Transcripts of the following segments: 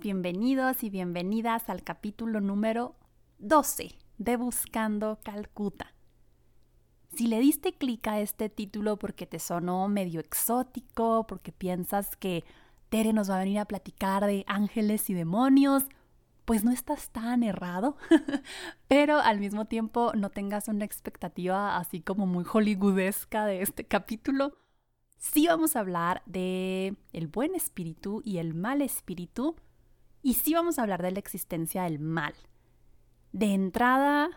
Bienvenidos y bienvenidas al capítulo número 12 de Buscando Calcuta. Si le diste clic a este título porque te sonó medio exótico, porque piensas que Tere nos va a venir a platicar de ángeles y demonios, pues no estás tan errado, pero al mismo tiempo no tengas una expectativa así como muy hollywoodesca de este capítulo sí vamos a hablar de el buen espíritu y el mal espíritu y sí vamos a hablar de la existencia del mal. De entrada,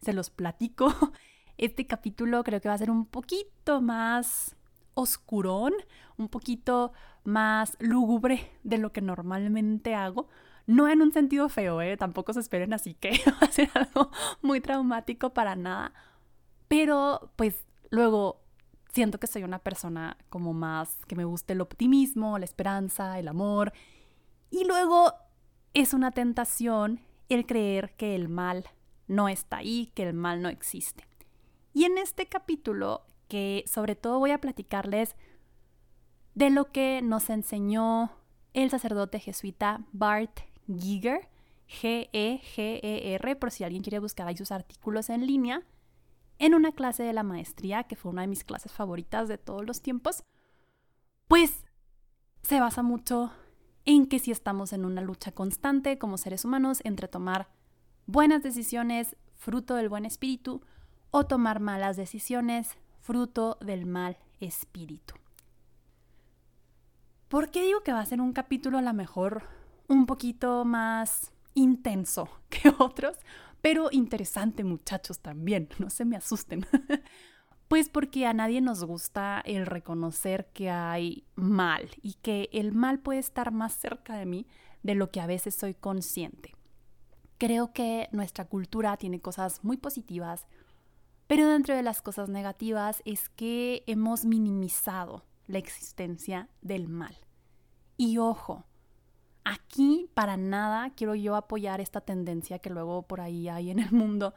se los platico, este capítulo creo que va a ser un poquito más oscurón, un poquito más lúgubre de lo que normalmente hago. No en un sentido feo, ¿eh? tampoco se esperen así que va a ser algo muy traumático para nada. Pero pues luego siento que soy una persona como más que me guste el optimismo, la esperanza, el amor. Y luego es una tentación el creer que el mal no está ahí, que el mal no existe. Y en este capítulo, que sobre todo voy a platicarles de lo que nos enseñó el sacerdote jesuita Bart Giger, G-E-G-E-R, por si alguien quiere buscar ahí sus artículos en línea en una clase de la maestría, que fue una de mis clases favoritas de todos los tiempos, pues se basa mucho en que si estamos en una lucha constante como seres humanos entre tomar buenas decisiones fruto del buen espíritu o tomar malas decisiones fruto del mal espíritu. ¿Por qué digo que va a ser un capítulo a lo mejor un poquito más intenso que otros? pero interesante muchachos también, no se me asusten. pues porque a nadie nos gusta el reconocer que hay mal y que el mal puede estar más cerca de mí de lo que a veces soy consciente. Creo que nuestra cultura tiene cosas muy positivas, pero dentro de las cosas negativas es que hemos minimizado la existencia del mal. Y ojo, Aquí para nada quiero yo apoyar esta tendencia que luego por ahí hay en el mundo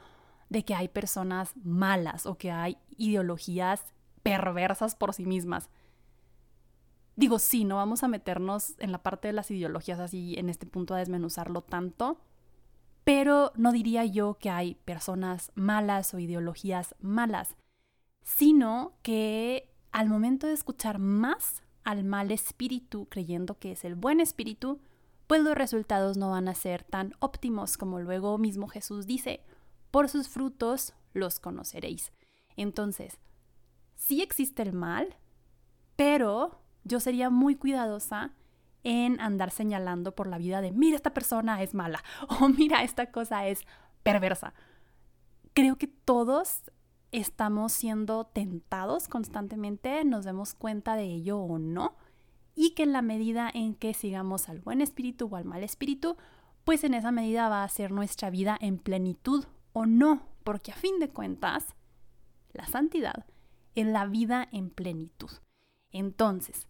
de que hay personas malas o que hay ideologías perversas por sí mismas. Digo, sí, no vamos a meternos en la parte de las ideologías así en este punto a desmenuzarlo tanto, pero no diría yo que hay personas malas o ideologías malas, sino que al momento de escuchar más al mal espíritu, creyendo que es el buen espíritu, pues los resultados no van a ser tan óptimos como luego mismo Jesús dice, por sus frutos los conoceréis. Entonces, sí existe el mal, pero yo sería muy cuidadosa en andar señalando por la vida de, mira, esta persona es mala o mira, esta cosa es perversa. Creo que todos estamos siendo tentados constantemente, nos demos cuenta de ello o no, y que en la medida en que sigamos al buen espíritu o al mal espíritu, pues en esa medida va a ser nuestra vida en plenitud o no, porque a fin de cuentas, la santidad es la vida en plenitud. Entonces,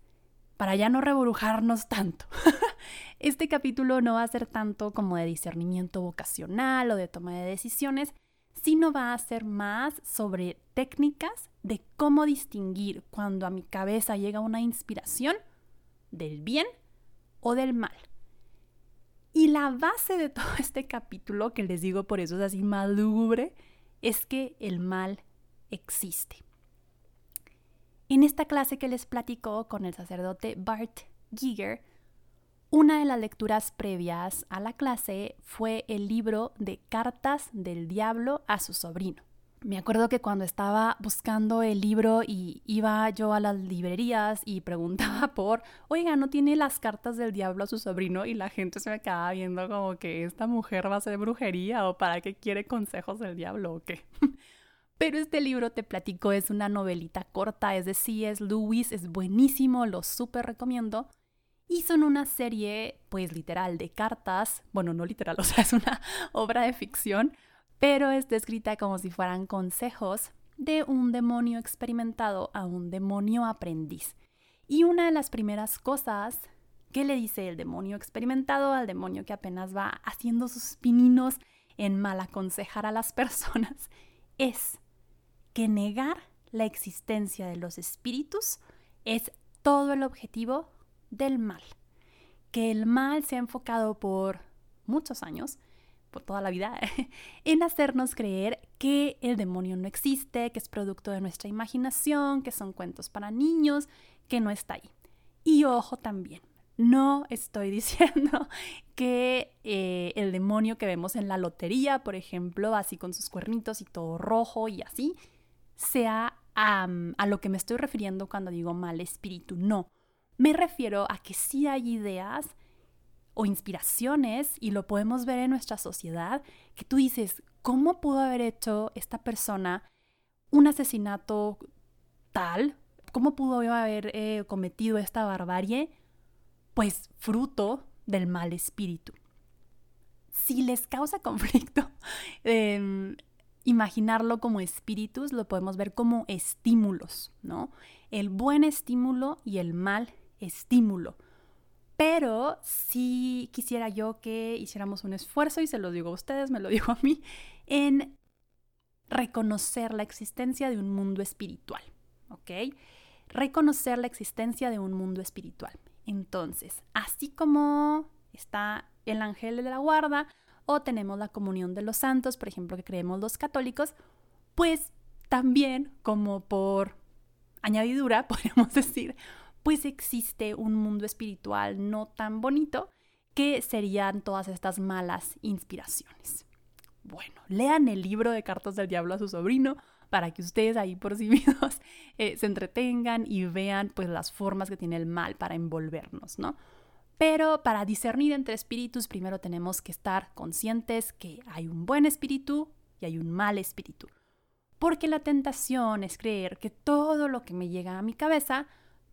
para ya no reburujarnos tanto, este capítulo no va a ser tanto como de discernimiento vocacional o de toma de decisiones, sino va a ser más sobre técnicas de cómo distinguir cuando a mi cabeza llega una inspiración del bien o del mal. Y la base de todo este capítulo, que les digo por eso es así más es que el mal existe. En esta clase que les platicó con el sacerdote Bart Giger, una de las lecturas previas a la clase fue el libro de Cartas del Diablo a su sobrino. Me acuerdo que cuando estaba buscando el libro y iba yo a las librerías y preguntaba por, oiga, ¿no tiene las cartas del diablo a su sobrino? Y la gente se me quedaba viendo como que esta mujer va a hacer brujería o para qué quiere consejos del diablo o qué. Pero este libro, te platico, es una novelita corta, es de C.S. Lewis, es buenísimo, lo súper recomiendo. Y son una serie, pues literal, de cartas, bueno, no literal, o sea, es una obra de ficción, pero es descrita como si fueran consejos de un demonio experimentado a un demonio aprendiz. Y una de las primeras cosas que le dice el demonio experimentado al demonio que apenas va haciendo sus pininos en mal aconsejar a las personas es que negar la existencia de los espíritus es todo el objetivo del mal. Que el mal se ha enfocado por muchos años, por toda la vida, en hacernos creer que el demonio no existe, que es producto de nuestra imaginación, que son cuentos para niños, que no está ahí. Y ojo también, no estoy diciendo que eh, el demonio que vemos en la lotería, por ejemplo, así con sus cuernitos y todo rojo y así, sea a lo que me estoy refiriendo cuando digo mal espíritu. No, me refiero a que sí hay ideas o inspiraciones, y lo podemos ver en nuestra sociedad, que tú dices, ¿cómo pudo haber hecho esta persona un asesinato tal? ¿Cómo pudo haber eh, cometido esta barbarie? Pues fruto del mal espíritu. Si les causa conflicto em, imaginarlo como espíritus, lo podemos ver como estímulos, ¿no? El buen estímulo y el mal estímulo. Pero si quisiera yo que hiciéramos un esfuerzo, y se lo digo a ustedes, me lo digo a mí, en reconocer la existencia de un mundo espiritual, ¿ok? Reconocer la existencia de un mundo espiritual. Entonces, así como está el ángel de la guarda o tenemos la comunión de los santos, por ejemplo, que creemos los católicos, pues también como por añadidura, podríamos decir, pues existe un mundo espiritual no tan bonito que serían todas estas malas inspiraciones. Bueno, lean el libro de Cartas del Diablo a su sobrino para que ustedes ahí por sí mismos eh, se entretengan y vean pues las formas que tiene el mal para envolvernos, ¿no? Pero para discernir entre espíritus primero tenemos que estar conscientes que hay un buen espíritu y hay un mal espíritu. Porque la tentación es creer que todo lo que me llega a mi cabeza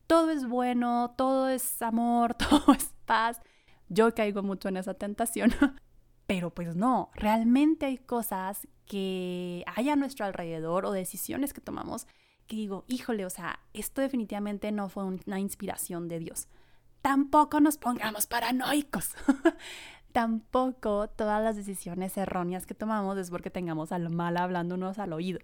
todo es bueno, todo es amor, todo es paz. Yo caigo mucho en esa tentación. Pero pues no, realmente hay cosas que hay a nuestro alrededor o decisiones que tomamos que digo, híjole, o sea, esto definitivamente no fue una inspiración de Dios. Tampoco nos pongamos paranoicos. Tampoco todas las decisiones erróneas que tomamos es porque tengamos al mal hablándonos al oído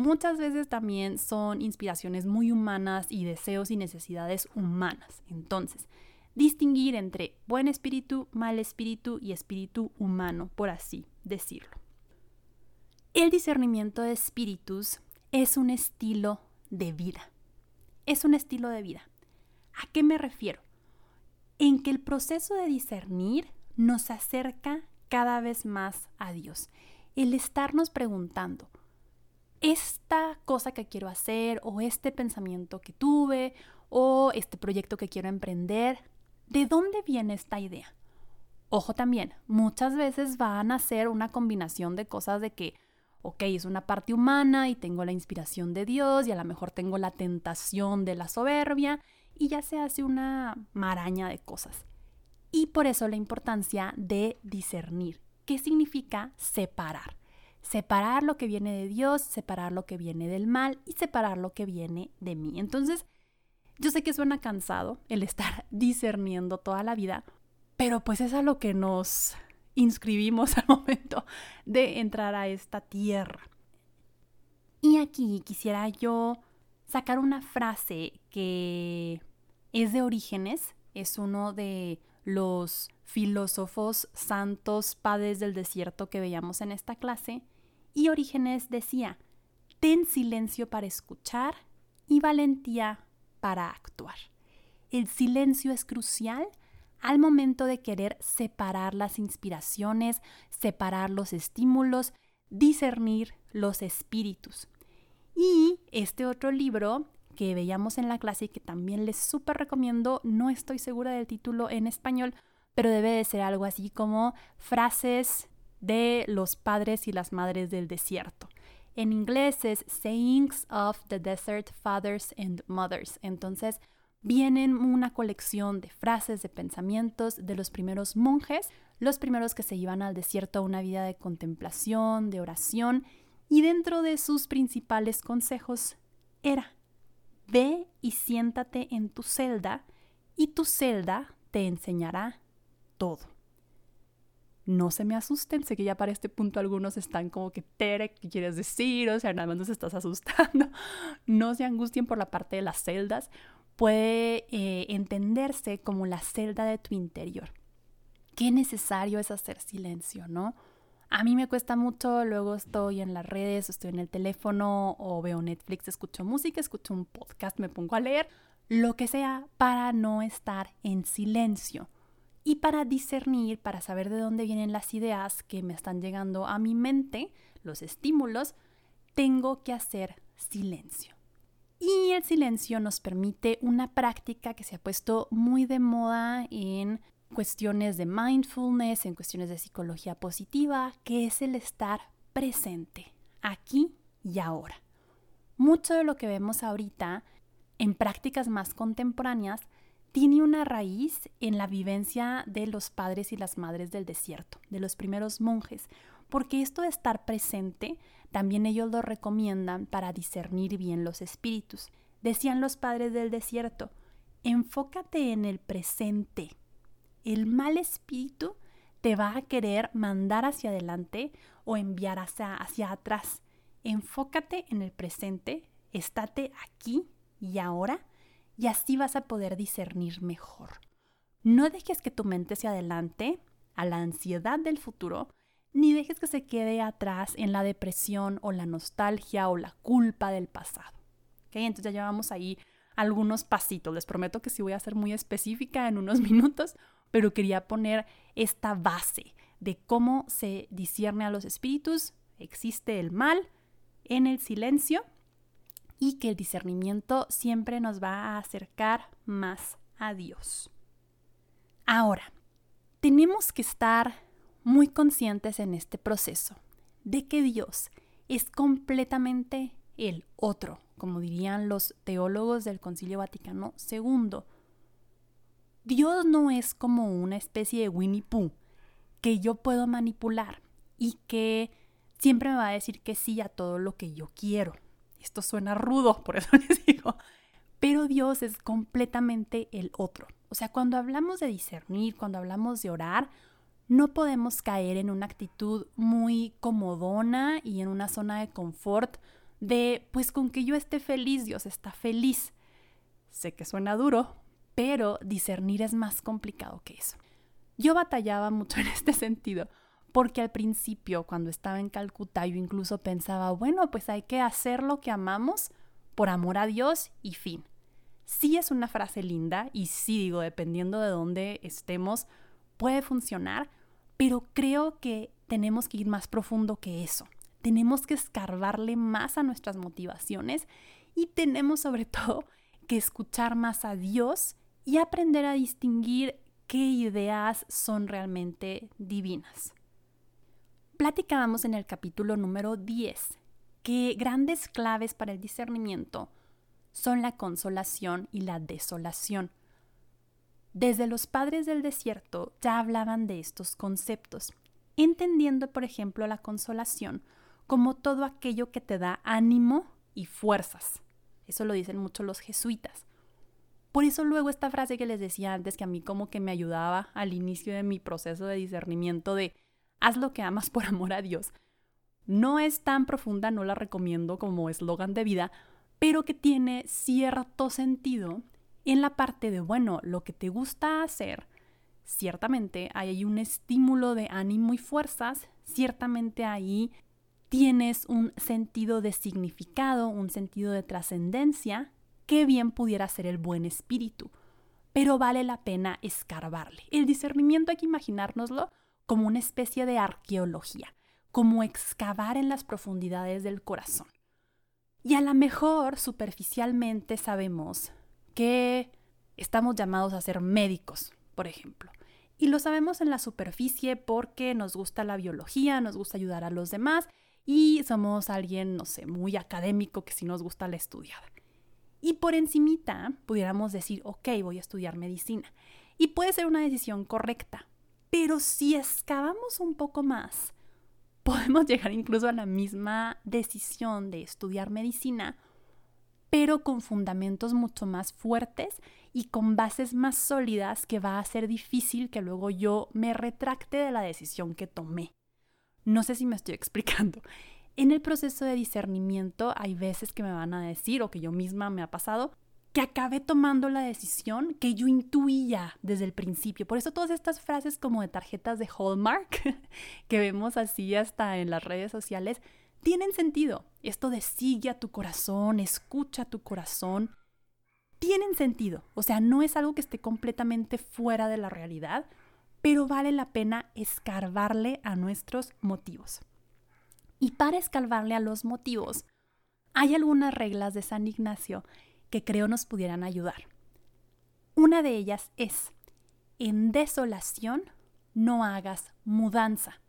muchas veces también son inspiraciones muy humanas y deseos y necesidades humanas. Entonces, distinguir entre buen espíritu, mal espíritu y espíritu humano, por así decirlo. El discernimiento de espíritus es un estilo de vida. Es un estilo de vida. ¿A qué me refiero? En que el proceso de discernir nos acerca cada vez más a Dios. El estarnos preguntando, esta cosa que quiero hacer o este pensamiento que tuve o este proyecto que quiero emprender, ¿de dónde viene esta idea? Ojo también, muchas veces van a ser una combinación de cosas de que, ok, es una parte humana y tengo la inspiración de Dios y a lo mejor tengo la tentación de la soberbia y ya se hace una maraña de cosas. Y por eso la importancia de discernir. ¿Qué significa separar? Separar lo que viene de Dios, separar lo que viene del mal y separar lo que viene de mí. Entonces, yo sé que suena cansado el estar discerniendo toda la vida, pero pues es a lo que nos inscribimos al momento de entrar a esta tierra. Y aquí quisiera yo sacar una frase que es de Orígenes, es uno de los filósofos santos padres del desierto que veíamos en esta clase, y Orígenes decía, ten silencio para escuchar y valentía para actuar. El silencio es crucial al momento de querer separar las inspiraciones, separar los estímulos, discernir los espíritus. Y este otro libro que veíamos en la clase y que también les súper recomiendo, no estoy segura del título en español, pero debe de ser algo así como frases de los padres y las madres del desierto. En inglés es Sayings of the Desert Fathers and Mothers. Entonces, vienen una colección de frases, de pensamientos de los primeros monjes, los primeros que se iban al desierto a una vida de contemplación, de oración, y dentro de sus principales consejos era, ve y siéntate en tu celda, y tu celda te enseñará todo. No se me asusten, sé que ya para este punto algunos están como que, Tere, ¿qué quieres decir? O sea, nada más nos estás asustando. No se angustien por la parte de las celdas, puede eh, entenderse como la celda de tu interior. Qué necesario es hacer silencio, ¿no? A mí me cuesta mucho, luego estoy en las redes, estoy en el teléfono o veo Netflix, escucho música, escucho un podcast, me pongo a leer, lo que sea, para no estar en silencio y para discernir, para saber de dónde vienen las ideas que me están llegando a mi mente, los estímulos, tengo que hacer silencio. Y el silencio nos permite una práctica que se ha puesto muy de moda en cuestiones de mindfulness, en cuestiones de psicología positiva, que es el estar presente, aquí y ahora. Mucho de lo que vemos ahorita en prácticas más contemporáneas tiene una raíz en la vivencia de los padres y las madres del desierto, de los primeros monjes, porque esto de estar presente también ellos lo recomiendan para discernir bien los espíritus. Decían los padres del desierto, enfócate en el presente. El mal espíritu te va a querer mandar hacia adelante o enviar hacia, hacia atrás. Enfócate en el presente, estate aquí y ahora y así vas a poder discernir mejor. No dejes que tu mente se adelante a la ansiedad del futuro, ni dejes que se quede atrás en la depresión o la nostalgia o la culpa del pasado. ¿Okay? Entonces ya llevamos ahí algunos pasitos. Les prometo que sí voy a ser muy específica en unos minutos, pero quería poner esta base de cómo se discierne a los espíritus. Existe el mal en el silencio y que el discernimiento siempre nos va a acercar más a Dios. Ahora, tenemos que estar muy conscientes en este proceso de que Dios es completamente el otro, como dirían los teólogos del Concilio Vaticano II. Dios no es como una especie de Winnie Pooh que yo puedo manipular y que siempre me va a decir que sí a todo lo que yo quiero. Esto suena rudo, por eso les digo. Pero Dios es completamente el otro. O sea, cuando hablamos de discernir, cuando hablamos de orar, no podemos caer en una actitud muy comodona y en una zona de confort de, pues con que yo esté feliz, Dios está feliz. Sé que suena duro, pero discernir es más complicado que eso. Yo batallaba mucho en este sentido, porque al principio, cuando estaba en Calcuta, yo incluso pensaba, bueno, pues hay que hacer lo que amamos por amor a Dios y fin. Sí es una frase linda y sí digo, dependiendo de dónde estemos, puede funcionar, pero creo que tenemos que ir más profundo que eso. Tenemos que escarbarle más a nuestras motivaciones y tenemos sobre todo que escuchar más a Dios y aprender a distinguir qué ideas son realmente divinas. Platicábamos en el capítulo número 10 que grandes claves para el discernimiento son la consolación y la desolación. Desde los padres del desierto ya hablaban de estos conceptos, entendiendo, por ejemplo, la consolación como todo aquello que te da ánimo y fuerzas. Eso lo dicen mucho los jesuitas. Por eso luego esta frase que les decía antes, que a mí como que me ayudaba al inicio de mi proceso de discernimiento de haz lo que amas por amor a Dios, no es tan profunda, no la recomiendo como eslogan de vida, pero que tiene cierto sentido en la parte de, bueno, lo que te gusta hacer, ciertamente hay un estímulo de ánimo y fuerzas, ciertamente ahí tienes un sentido de significado, un sentido de trascendencia, que bien pudiera ser el buen espíritu, pero vale la pena escarbarle. El discernimiento hay que imaginárnoslo como una especie de arqueología, como excavar en las profundidades del corazón. Y a lo mejor superficialmente sabemos que estamos llamados a ser médicos, por ejemplo. Y lo sabemos en la superficie porque nos gusta la biología, nos gusta ayudar a los demás y somos alguien, no sé, muy académico que sí nos gusta la estudiada. Y por encimita pudiéramos decir, ok, voy a estudiar medicina. Y puede ser una decisión correcta. Pero si excavamos un poco más, podemos llegar incluso a la misma decisión de estudiar medicina, pero con fundamentos mucho más fuertes y con bases más sólidas que va a ser difícil que luego yo me retracte de la decisión que tomé. No sé si me estoy explicando. En el proceso de discernimiento hay veces que me van a decir, o que yo misma me ha pasado, que acabé tomando la decisión que yo intuía desde el principio. Por eso todas estas frases como de tarjetas de Hallmark, que vemos así hasta en las redes sociales, tienen sentido. Esto de sigue a tu corazón, escucha a tu corazón, tienen sentido. O sea, no es algo que esté completamente fuera de la realidad, pero vale la pena escarbarle a nuestros motivos. Y para escarbarle a los motivos, hay algunas reglas de San Ignacio que creo nos pudieran ayudar. Una de ellas es, en desolación no hagas mudanza.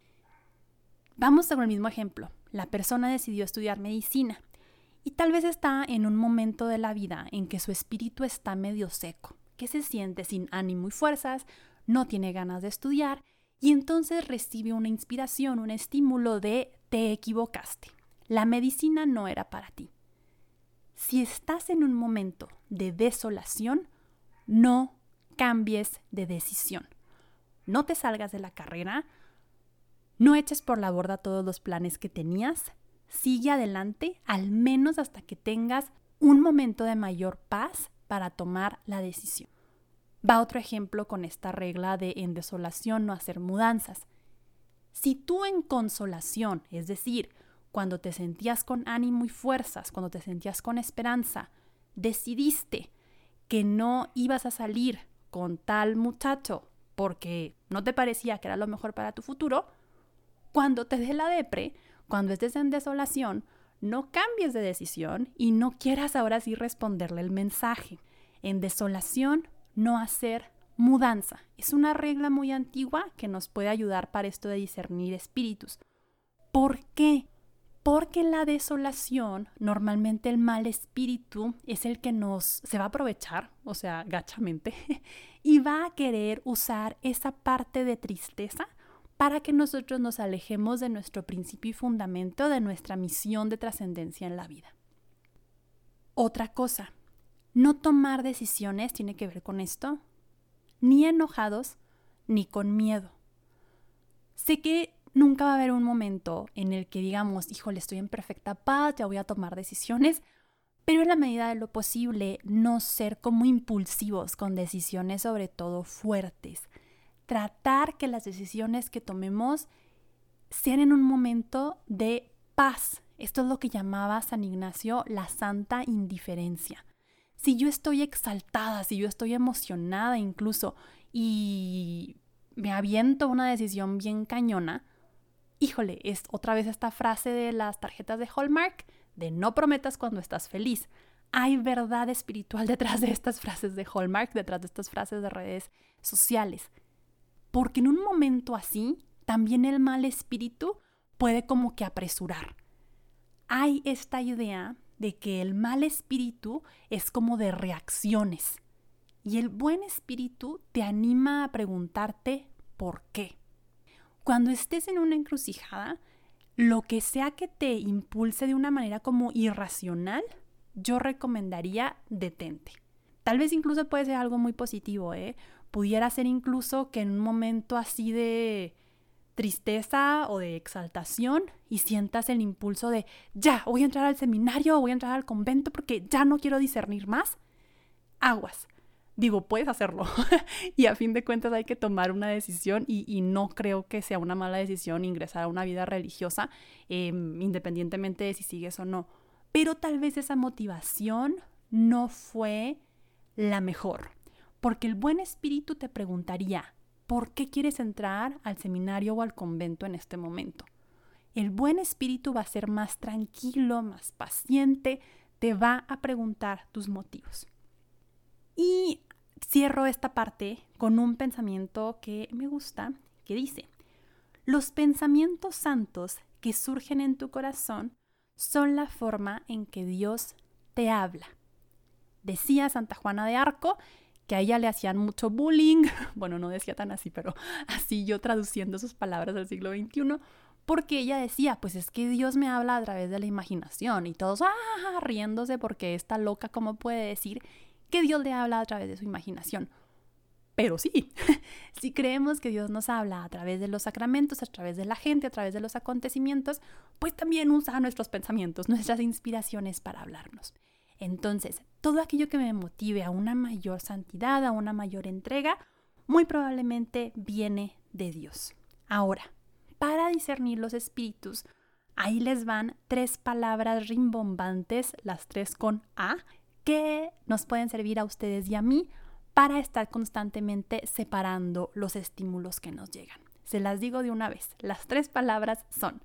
Vamos con el mismo ejemplo. La persona decidió estudiar medicina y tal vez está en un momento de la vida en que su espíritu está medio seco, que se siente sin ánimo y fuerzas, no tiene ganas de estudiar y entonces recibe una inspiración, un estímulo de te equivocaste. La medicina no era para ti. Si estás en un momento de desolación, no cambies de decisión. No te salgas de la carrera, no eches por la borda todos los planes que tenías, sigue adelante al menos hasta que tengas un momento de mayor paz para tomar la decisión. Va otro ejemplo con esta regla de en desolación no hacer mudanzas. Si tú en consolación, es decir, cuando te sentías con ánimo y fuerzas, cuando te sentías con esperanza, decidiste que no ibas a salir con tal muchacho porque no te parecía que era lo mejor para tu futuro, cuando te dé la depre, cuando estés en desolación, no cambies de decisión y no quieras ahora sí responderle el mensaje. En desolación, no hacer mudanza. Es una regla muy antigua que nos puede ayudar para esto de discernir espíritus. ¿Por qué? Porque la desolación, normalmente el mal espíritu es el que nos se va a aprovechar, o sea, gachamente, y va a querer usar esa parte de tristeza para que nosotros nos alejemos de nuestro principio y fundamento de nuestra misión de trascendencia en la vida. Otra cosa, no tomar decisiones tiene que ver con esto, ni enojados ni con miedo. Sé que nunca va a haber un momento en el que digamos, híjole, estoy en perfecta paz, ya voy a tomar decisiones, pero en la medida de lo posible no ser como impulsivos con decisiones sobre todo fuertes tratar que las decisiones que tomemos sean en un momento de paz. Esto es lo que llamaba San Ignacio la santa indiferencia. Si yo estoy exaltada, si yo estoy emocionada incluso y me aviento una decisión bien cañona, híjole, es otra vez esta frase de las tarjetas de Hallmark de no prometas cuando estás feliz. Hay verdad espiritual detrás de estas frases de Hallmark, detrás de estas frases de redes sociales porque en un momento así también el mal espíritu puede como que apresurar. Hay esta idea de que el mal espíritu es como de reacciones y el buen espíritu te anima a preguntarte por qué. Cuando estés en una encrucijada, lo que sea que te impulse de una manera como irracional, yo recomendaría detente. Tal vez incluso puede ser algo muy positivo, ¿eh? pudiera ser incluso que en un momento así de tristeza o de exaltación y sientas el impulso de ya, voy a entrar al seminario, voy a entrar al convento porque ya no quiero discernir más, aguas. Digo, puedes hacerlo y a fin de cuentas hay que tomar una decisión y, no creo que sea una mala decisión ingresar a una vida religiosa, em, independientemente de si sigues o no. Pero tal vez esa motivación no fue la mejor porque el buen espíritu te preguntaría, ¿por qué quieres entrar al seminario o al convento en este momento? El buen espíritu va a ser más tranquilo, más paciente, te va a preguntar tus motivos. Y cierro esta parte con un pensamiento que me gusta, que dice, los pensamientos santos que surgen en tu corazón son la forma en que Dios te habla. Decía Santa Juana de Arco que a ella le hacían mucho bullying, bueno, no decía tan así, pero así yo traduciendo sus palabras del siglo XXI, porque ella decía, pues es que Dios me habla a través de la imaginación y todos ah, riéndose porque está loca, ¿cómo puede decir que Dios le habla a través de su imaginación? Pero sí, si creemos que Dios nos habla a través de los sacramentos, a través de la gente, a través de los acontecimientos, pues también usa nuestros pensamientos, nuestras inspiraciones para hablarnos. Entonces, todo aquello que me motive a una mayor santidad, a una mayor entrega, muy probablemente viene de Dios. Ahora, para discernir los espíritus, ahí les van tres palabras rimbombantes, las tres con A, que nos pueden servir a ustedes y a mí para estar constantemente separando los estímulos que nos llegan. Se las digo de una vez. Las tres palabras son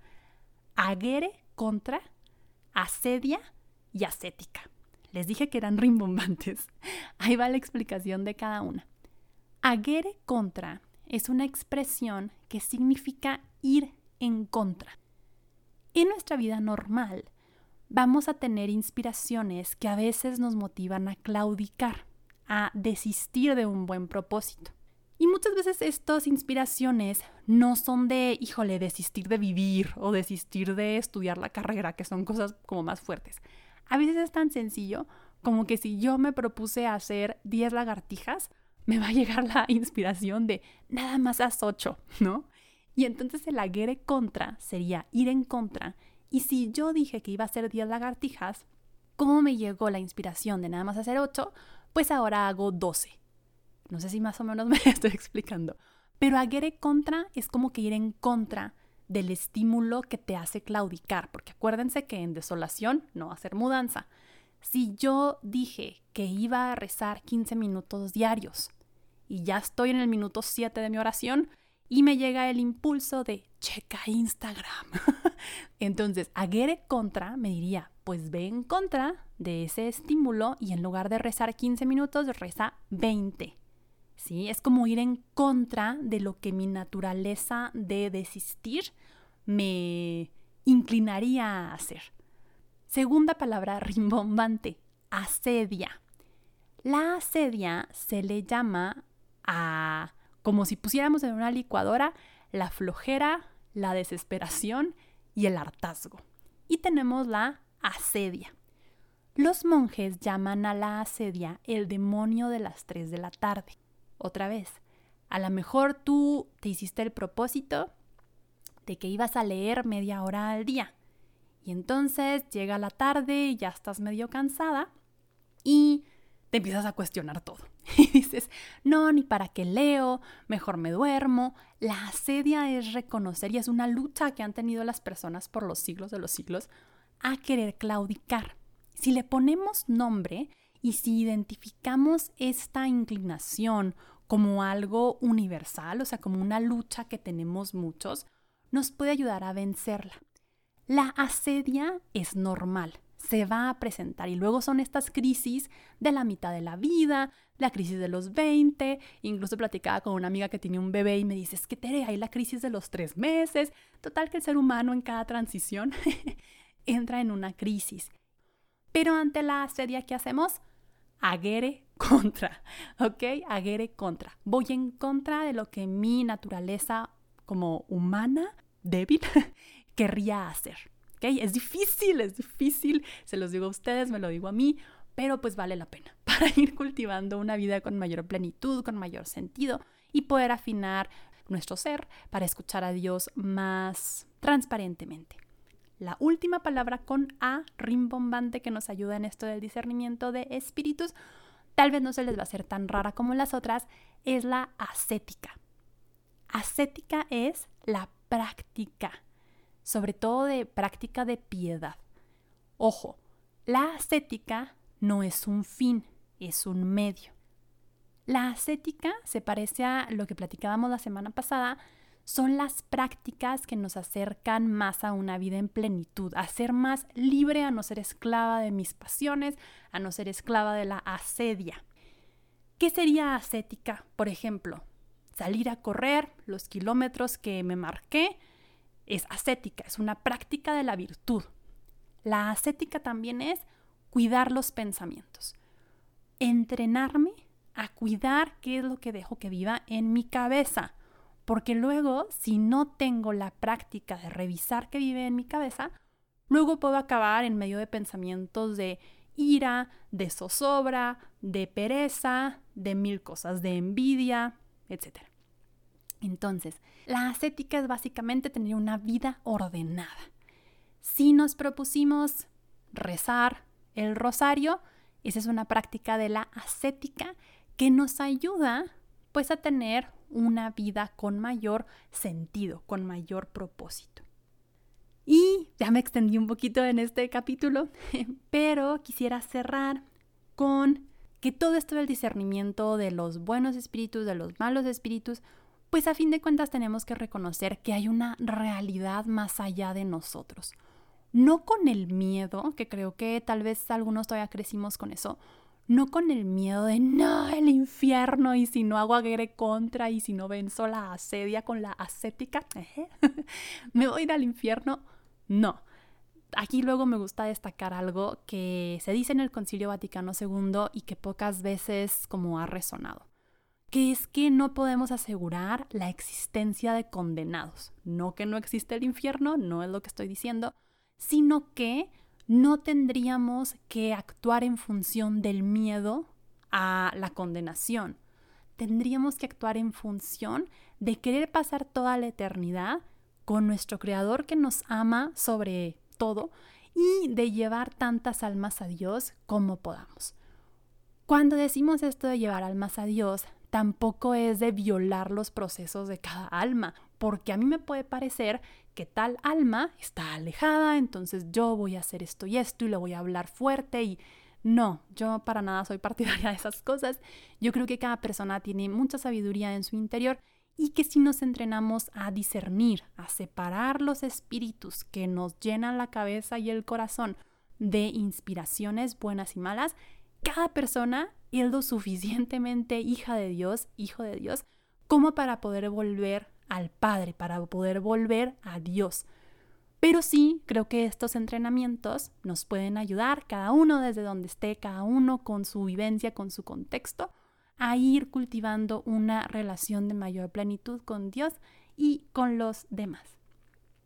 aguere contra, asedia y ascética. Les dije que eran rimbombantes. Ahí va la explicación de cada una. Aguere contra es una expresión que significa ir en contra. En nuestra vida normal vamos a tener inspiraciones que a veces nos motivan a claudicar, a desistir de un buen propósito. Y muchas veces estas inspiraciones no son de, híjole, desistir de vivir o desistir de estudiar la carrera, que son cosas como más fuertes. A veces es tan sencillo como que si yo me propuse hacer 10 lagartijas, me va a llegar la inspiración de nada más haz 8, ¿no? Y entonces el aguere contra sería ir en contra. Y si yo dije que iba a hacer 10 lagartijas, ¿cómo me llegó la inspiración de nada más hacer 8? Pues ahora hago 12. No sé si más o menos me estoy explicando. Pero aguere contra es como que ir en contra del estímulo que te hace claudicar, porque acuérdense que en desolación no hacer mudanza. Si yo dije que iba a rezar 15 minutos diarios y ya estoy en el minuto 7 de mi oración y me llega el impulso de checa Instagram. Entonces, Aguere contra me diría, pues ve en contra de ese estímulo y en lugar de rezar 15 minutos, reza 20. ¿Sí? Es como ir en contra de lo que mi naturaleza de desistir me inclinaría a hacer. Segunda palabra rimbombante, asedia. La asedia se le llama a, como si pusiéramos en una licuadora, la flojera, la desesperación y el hartazgo. Y tenemos la asedia. Los monjes llaman a la asedia el demonio de las 3 de la tarde. Otra vez, a lo mejor tú te hiciste el propósito de que ibas a leer media hora al día. Y entonces llega la tarde y ya estás medio cansada y empiezas a cuestionar todo. Y dices, no, ni para qué leo, mejor me duermo. La asedia es reconocer y es una lucha que han tenido las personas por los siglos de los siglos a querer claudicar. Si le ponemos nombre y si identificamos esta inclinación como algo universal, o sea, como una lucha que tenemos muchos, nos puede ayudar a vencerla. La asedia es normal, se va a presentar y luego son estas crisis de la mitad de la vida, la crisis de los 20, incluso platicaba con una amiga que tiene un bebé y me dice, es que Tere, hay la crisis de los tres meses, total que el ser humano en cada transición entra en una crisis. Pero ante la asedia, ¿qué hacemos? Aguere contra, ¿ok? Aguere contra. Voy en contra de lo que mi naturaleza como humana débil querría hacer. Es difícil, es difícil, se los digo a ustedes, me lo digo a mí, pero pues vale la pena para ir cultivando una vida con mayor plenitud, con mayor sentido y poder afinar nuestro ser para escuchar a Dios más transparentemente. La última palabra con A, rimbombante, que nos ayuda en esto del discernimiento de espíritus, tal vez no se les va a hacer tan rara como las otras, es la ascética. Ascética es la práctica, sobre todo de práctica de piedad. Ojo, la ascética no es un fin, es un medio. La ascética se parece a lo que platicábamos la semana pasada, son las prácticas que nos acercan más a una vida en plenitud, a ser más libre, a no ser esclava de mis pasiones, a no ser esclava de la asedia. ¿Qué sería ascética? Por ejemplo, salir a correr los kilómetros que me marqué es ascética, es una práctica de la virtud. La ascética también es cuidar los pensamientos. entrenarme a cuidar qué es lo que dejo que viva en mi cabeza. Porque luego, si no tengo la práctica de revisar qué vive en mi cabeza, luego puedo acabar en medio de pensamientos de ira, de zozobra, de pereza, de mil cosas, de envidia, etc. Entonces, la ascética es básicamente tener una vida ordenada. Si nos propusimos rezar el rosario, esa es una práctica de la ascética que nos ayuda pues a tener una vida con mayor sentido, con mayor propósito. Y ya me extendí un poquito en este capítulo, pero quisiera cerrar con que todo esto del discernimiento de los buenos espíritus, de los malos espíritus, pues a fin de cuentas tenemos que reconocer que hay una realidad más allá de nosotros. No con el miedo, que creo que tal vez algunos todavía crecimos con eso, no con el miedo de no, el infierno y si no hago aguerre contra y si no venzo la asedia con la ascética, me voy a ir al infierno. No. Aquí luego me gusta destacar algo que se dice en el Concilio Vaticano II y que pocas veces como ha resonado, que es que no podemos asegurar la existencia de condenados. No que no existe el infierno, no es lo que estoy diciendo, sino que no tendríamos que actuar en función del miedo a la condenación. Tendríamos que actuar en función de querer pasar toda la eternidad con nuestro Creador que nos ama sobre todo y de llevar tantas almas a Dios como podamos. Cuando decimos esto de llevar almas a Dios, tampoco es de violar los procesos de cada alma, porque a mí me puede parecer que tal alma está alejada, entonces yo voy a hacer esto y esto y le voy a hablar fuerte y no, yo para nada soy partidaria de esas cosas. Yo creo que cada persona tiene mucha sabiduría en su interior y que si nos entrenamos a discernir, a separar los espíritus que nos llenan la cabeza y el corazón de inspiraciones buenas y malas, cada persona es lo suficientemente hija de Dios, hijo de Dios, como para poder volver al Padre, para poder volver a Dios. Pero sí, creo que estos entrenamientos nos pueden ayudar, cada uno desde donde esté, cada uno con su vivencia, con su contexto, a ir cultivando una relación de mayor plenitud con Dios y con los demás.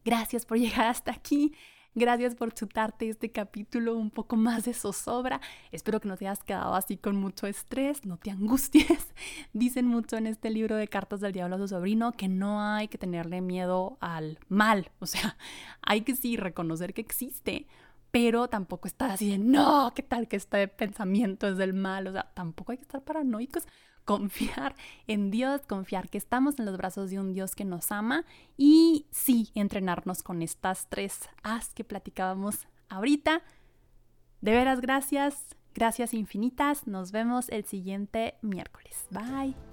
Gracias por llegar hasta aquí. Gracias por chutarte este capítulo un poco más de zozobra. Espero que no te hayas quedado así con mucho estrés, no te angusties. Dicen mucho en este libro de cartas del diablo a su sobrino que no hay que tenerle miedo al mal. O sea, hay que sí reconocer que existe, pero tampoco estar así de no, ¿qué tal que este pensamiento es del mal? O sea, tampoco hay que estar paranoicos confiar en Dios, confiar que estamos en los brazos de un Dios que nos ama y sí, entrenarnos con estas tres As que platicábamos ahorita. De veras, gracias, gracias infinitas. Nos vemos el siguiente miércoles. Bye.